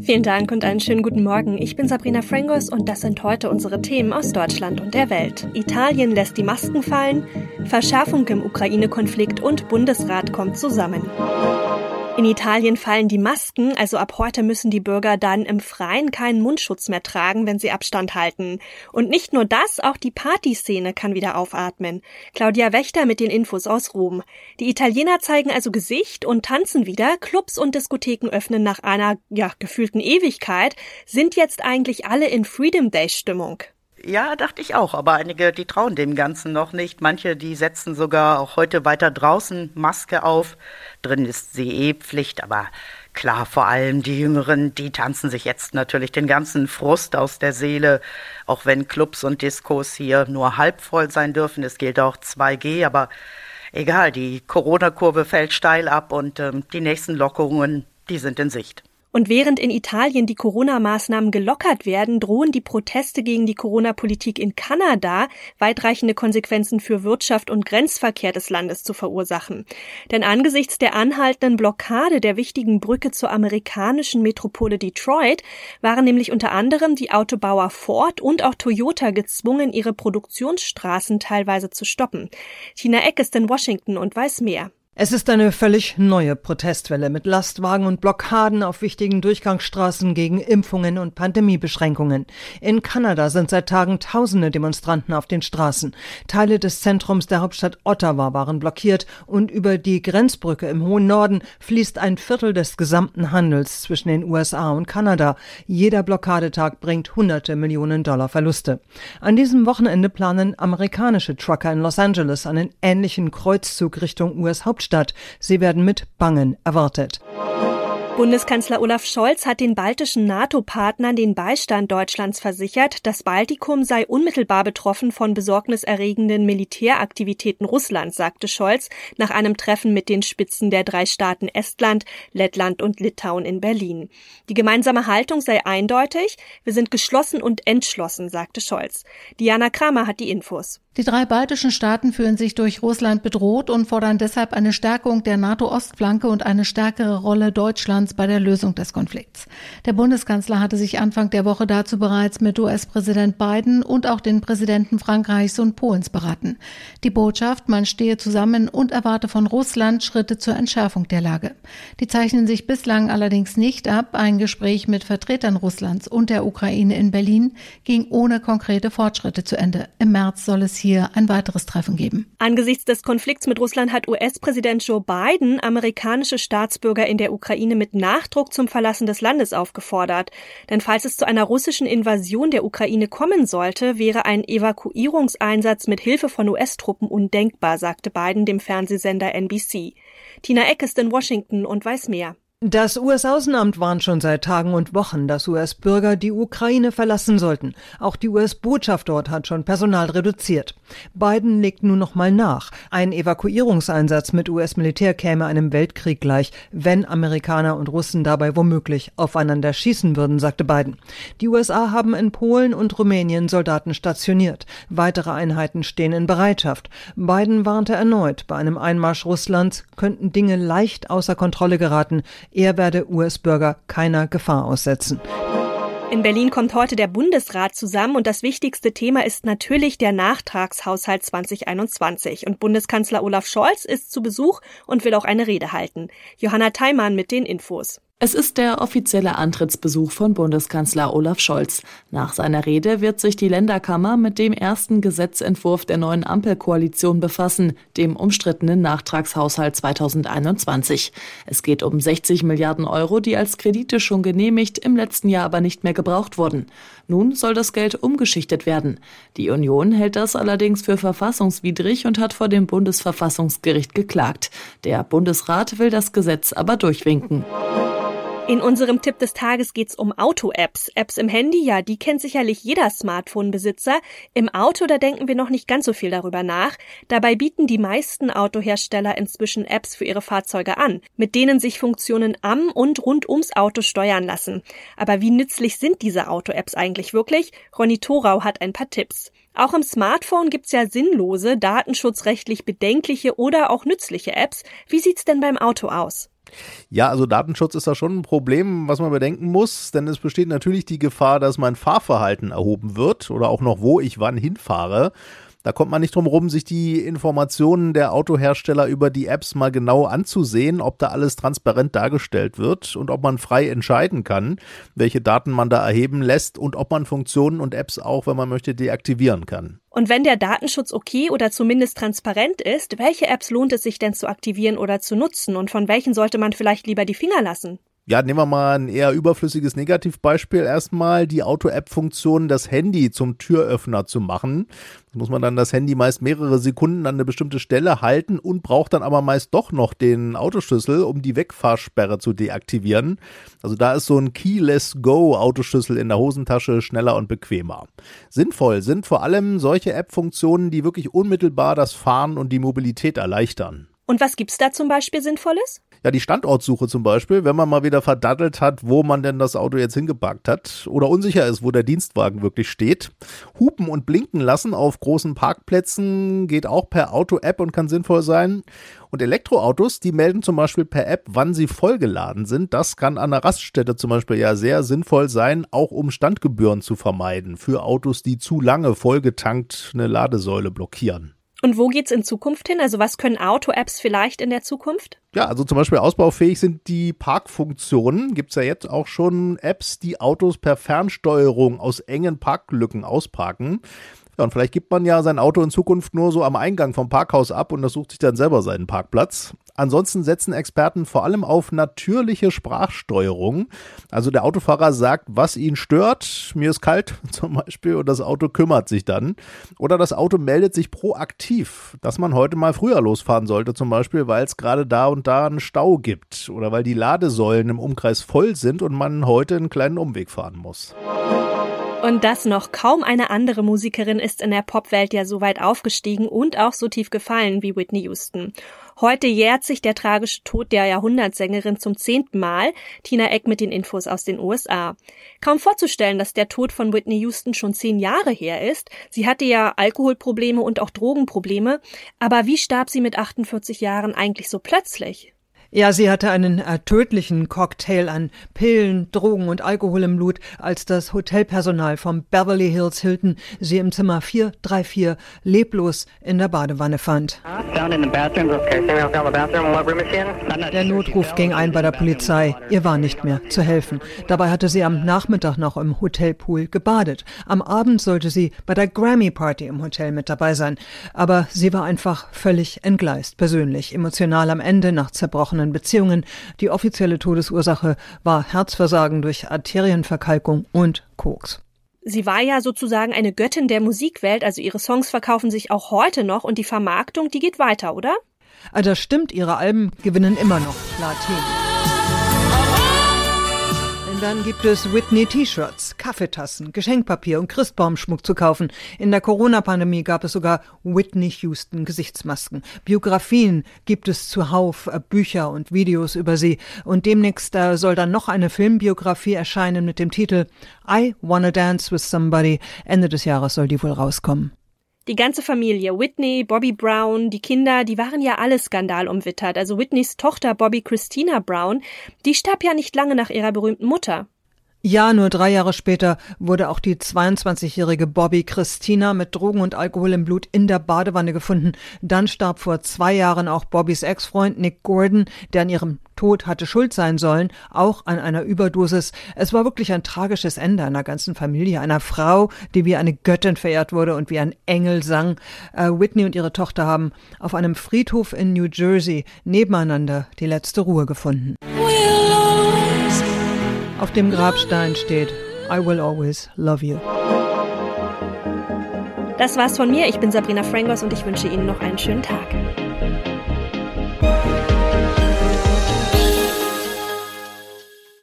Vielen Dank und einen schönen guten Morgen. Ich bin Sabrina Frangos und das sind heute unsere Themen aus Deutschland und der Welt. Italien lässt die Masken fallen, Verschärfung im Ukraine-Konflikt und Bundesrat kommt zusammen. In Italien fallen die Masken, also ab heute müssen die Bürger dann im Freien keinen Mundschutz mehr tragen, wenn sie Abstand halten. Und nicht nur das, auch die Partyszene kann wieder aufatmen. Claudia Wächter mit den Infos aus Rom. Die Italiener zeigen also Gesicht und tanzen wieder, Clubs und Diskotheken öffnen nach einer, ja, gefühlten Ewigkeit. Sind jetzt eigentlich alle in Freedom Day Stimmung? Ja, dachte ich auch, aber einige, die trauen dem Ganzen noch nicht. Manche, die setzen sogar auch heute weiter draußen Maske auf. Drin ist sie eh Pflicht, aber klar, vor allem die Jüngeren, die tanzen sich jetzt natürlich den ganzen Frust aus der Seele, auch wenn Clubs und Diskos hier nur halb voll sein dürfen. Es gilt auch 2G, aber egal, die Corona-Kurve fällt steil ab und ähm, die nächsten Lockerungen, die sind in Sicht. Und während in Italien die Corona-Maßnahmen gelockert werden, drohen die Proteste gegen die Corona-Politik in Kanada weitreichende Konsequenzen für Wirtschaft und Grenzverkehr des Landes zu verursachen. Denn angesichts der anhaltenden Blockade der wichtigen Brücke zur amerikanischen Metropole Detroit waren nämlich unter anderem die Autobauer Ford und auch Toyota gezwungen, ihre Produktionsstraßen teilweise zu stoppen. Tina Eck ist in Washington und weiß mehr. Es ist eine völlig neue Protestwelle mit Lastwagen und Blockaden auf wichtigen Durchgangsstraßen gegen Impfungen und Pandemiebeschränkungen. In Kanada sind seit Tagen tausende Demonstranten auf den Straßen. Teile des Zentrums der Hauptstadt Ottawa waren blockiert und über die Grenzbrücke im hohen Norden fließt ein Viertel des gesamten Handels zwischen den USA und Kanada. Jeder Blockadetag bringt hunderte Millionen Dollar Verluste. An diesem Wochenende planen amerikanische Trucker in Los Angeles einen ähnlichen Kreuzzug Richtung US-Hauptstadt Stadt. Sie werden mit Bangen erwartet. Bundeskanzler Olaf Scholz hat den baltischen NATO-Partnern den Beistand Deutschlands versichert. Das Baltikum sei unmittelbar betroffen von besorgniserregenden Militäraktivitäten Russlands, sagte Scholz nach einem Treffen mit den Spitzen der drei Staaten Estland, Lettland und Litauen in Berlin. Die gemeinsame Haltung sei eindeutig. Wir sind geschlossen und entschlossen, sagte Scholz. Diana Kramer hat die Infos. Die drei baltischen Staaten fühlen sich durch Russland bedroht und fordern deshalb eine Stärkung der NATO-Ostflanke und eine stärkere Rolle Deutschlands bei der Lösung des Konflikts. Der Bundeskanzler hatte sich Anfang der Woche dazu bereits mit US-Präsident Biden und auch den Präsidenten Frankreichs und Polens beraten. Die Botschaft, man stehe zusammen und erwarte von Russland Schritte zur Entschärfung der Lage. Die zeichnen sich bislang allerdings nicht ab. Ein Gespräch mit Vertretern Russlands und der Ukraine in Berlin ging ohne konkrete Fortschritte zu Ende. Im März soll es hier hier ein weiteres Treffen geben. Angesichts des Konflikts mit Russland hat US-Präsident Joe Biden amerikanische Staatsbürger in der Ukraine mit Nachdruck zum Verlassen des Landes aufgefordert. Denn falls es zu einer russischen Invasion der Ukraine kommen sollte, wäre ein Evakuierungseinsatz mit Hilfe von US-Truppen undenkbar, sagte Biden dem Fernsehsender NBC. Tina Eck ist in Washington und weiß mehr. Das US-Außenamt warnt schon seit Tagen und Wochen, dass US-Bürger die Ukraine verlassen sollten. Auch die US-Botschaft dort hat schon Personal reduziert. Biden legt nun noch mal nach. Ein Evakuierungseinsatz mit US-Militär käme einem Weltkrieg gleich, wenn Amerikaner und Russen dabei womöglich aufeinander schießen würden, sagte Biden. Die USA haben in Polen und Rumänien Soldaten stationiert. Weitere Einheiten stehen in Bereitschaft. Biden warnte erneut, bei einem Einmarsch Russlands könnten Dinge leicht außer Kontrolle geraten. Er werde US-Bürger keiner Gefahr aussetzen. In Berlin kommt heute der Bundesrat zusammen und das wichtigste Thema ist natürlich der Nachtragshaushalt 2021. Und Bundeskanzler Olaf Scholz ist zu Besuch und will auch eine Rede halten. Johanna Theimann mit den Infos. Es ist der offizielle Antrittsbesuch von Bundeskanzler Olaf Scholz. Nach seiner Rede wird sich die Länderkammer mit dem ersten Gesetzentwurf der neuen Ampelkoalition befassen, dem umstrittenen Nachtragshaushalt 2021. Es geht um 60 Milliarden Euro, die als Kredite schon genehmigt, im letzten Jahr aber nicht mehr gebraucht wurden. Nun soll das Geld umgeschichtet werden. Die Union hält das allerdings für verfassungswidrig und hat vor dem Bundesverfassungsgericht geklagt. Der Bundesrat will das Gesetz aber durchwinken. In unserem Tipp des Tages geht's um Auto-Apps. Apps im Handy, ja, die kennt sicherlich jeder Smartphone-Besitzer. Im Auto, da denken wir noch nicht ganz so viel darüber nach. Dabei bieten die meisten Autohersteller inzwischen Apps für ihre Fahrzeuge an, mit denen sich Funktionen am und rund ums Auto steuern lassen. Aber wie nützlich sind diese Auto-Apps eigentlich wirklich? Ronny Thorau hat ein paar Tipps. Auch im Smartphone gibt's ja sinnlose, datenschutzrechtlich bedenkliche oder auch nützliche Apps. Wie sieht's denn beim Auto aus? Ja, also Datenschutz ist da schon ein Problem, was man bedenken muss, denn es besteht natürlich die Gefahr, dass mein Fahrverhalten erhoben wird oder auch noch, wo ich wann hinfahre. Da kommt man nicht drum rum, sich die Informationen der Autohersteller über die Apps mal genau anzusehen, ob da alles transparent dargestellt wird und ob man frei entscheiden kann, welche Daten man da erheben lässt und ob man Funktionen und Apps auch, wenn man möchte, deaktivieren kann. Und wenn der Datenschutz okay oder zumindest transparent ist, welche Apps lohnt es sich denn zu aktivieren oder zu nutzen und von welchen sollte man vielleicht lieber die Finger lassen? Ja, nehmen wir mal ein eher überflüssiges Negativbeispiel. Erstmal die Auto-App-Funktion, das Handy zum Türöffner zu machen. Da muss man dann das Handy meist mehrere Sekunden an eine bestimmte Stelle halten und braucht dann aber meist doch noch den Autoschlüssel, um die Wegfahrsperre zu deaktivieren. Also da ist so ein Keyless Go Autoschlüssel in der Hosentasche schneller und bequemer. Sinnvoll sind vor allem solche App-Funktionen, die wirklich unmittelbar das Fahren und die Mobilität erleichtern. Und was gibt's da zum Beispiel Sinnvolles? Ja, die Standortsuche zum Beispiel, wenn man mal wieder verdattelt hat, wo man denn das Auto jetzt hingepackt hat oder unsicher ist, wo der Dienstwagen wirklich steht. Hupen und blinken lassen auf großen Parkplätzen geht auch per Auto-App und kann sinnvoll sein. Und Elektroautos, die melden zum Beispiel per App, wann sie vollgeladen sind. Das kann an der Raststätte zum Beispiel ja sehr sinnvoll sein, auch um Standgebühren zu vermeiden für Autos, die zu lange vollgetankt eine Ladesäule blockieren. Und wo geht's in Zukunft hin? Also was können Auto-Apps vielleicht in der Zukunft? Ja, also zum Beispiel ausbaufähig sind die Parkfunktionen. Gibt's ja jetzt auch schon Apps, die Autos per Fernsteuerung aus engen Parklücken ausparken. Ja, und vielleicht gibt man ja sein Auto in Zukunft nur so am Eingang vom Parkhaus ab und das sucht sich dann selber seinen Parkplatz. Ansonsten setzen Experten vor allem auf natürliche Sprachsteuerung. Also der Autofahrer sagt, was ihn stört. Mir ist kalt zum Beispiel und das Auto kümmert sich dann. Oder das Auto meldet sich proaktiv, dass man heute mal früher losfahren sollte zum Beispiel, weil es gerade da und da einen Stau gibt oder weil die Ladesäulen im Umkreis voll sind und man heute einen kleinen Umweg fahren muss. Und das noch kaum eine andere Musikerin ist in der Popwelt ja so weit aufgestiegen und auch so tief gefallen wie Whitney Houston. Heute jährt sich der tragische Tod der Jahrhundertsängerin zum zehnten Mal. Tina Eck mit den Infos aus den USA. Kaum vorzustellen, dass der Tod von Whitney Houston schon zehn Jahre her ist. Sie hatte ja Alkoholprobleme und auch Drogenprobleme. Aber wie starb sie mit 48 Jahren eigentlich so plötzlich? Ja, sie hatte einen äh, tödlichen Cocktail an Pillen, Drogen und Alkohol im Blut, als das Hotelpersonal vom Beverly Hills Hilton sie im Zimmer 434 leblos in der Badewanne fand. Der Notruf ging ein bei der Polizei. Ihr war nicht mehr zu helfen. Dabei hatte sie am Nachmittag noch im Hotelpool gebadet. Am Abend sollte sie bei der Grammy Party im Hotel mit dabei sein. Aber sie war einfach völlig entgleist, persönlich, emotional am Ende nach zerbrochenen zerbrochenen Beziehungen. Die offizielle Todesursache war Herzversagen durch Arterienverkalkung und Koks. Sie war ja sozusagen eine Göttin der Musikwelt, also ihre Songs verkaufen sich auch heute noch und die Vermarktung, die geht weiter, oder? Ah, das stimmt, ihre Alben gewinnen immer noch Platin. Dann gibt es Whitney T-Shirts, Kaffeetassen, Geschenkpapier und Christbaumschmuck zu kaufen. In der Corona-Pandemie gab es sogar Whitney Houston Gesichtsmasken. Biografien gibt es zuhauf, äh, Bücher und Videos über sie. Und demnächst äh, soll dann noch eine Filmbiografie erscheinen mit dem Titel I Wanna Dance with Somebody. Ende des Jahres soll die wohl rauskommen. Die ganze Familie, Whitney, Bobby Brown, die Kinder, die waren ja alle skandalumwittert. Also Whitneys Tochter Bobby Christina Brown, die starb ja nicht lange nach ihrer berühmten Mutter. Ja, nur drei Jahre später wurde auch die 22-jährige Bobby Christina mit Drogen und Alkohol im Blut in der Badewanne gefunden. Dann starb vor zwei Jahren auch Bobbys Ex-Freund Nick Gordon, der an ihrem Tod hatte schuld sein sollen, auch an einer Überdosis. Es war wirklich ein tragisches Ende einer ganzen Familie, einer Frau, die wie eine Göttin verehrt wurde und wie ein Engel sang. Äh, Whitney und ihre Tochter haben auf einem Friedhof in New Jersey nebeneinander die letzte Ruhe gefunden. Auf dem Grabstein steht I will always love you. Das war's von mir. Ich bin Sabrina Frangos und ich wünsche Ihnen noch einen schönen Tag.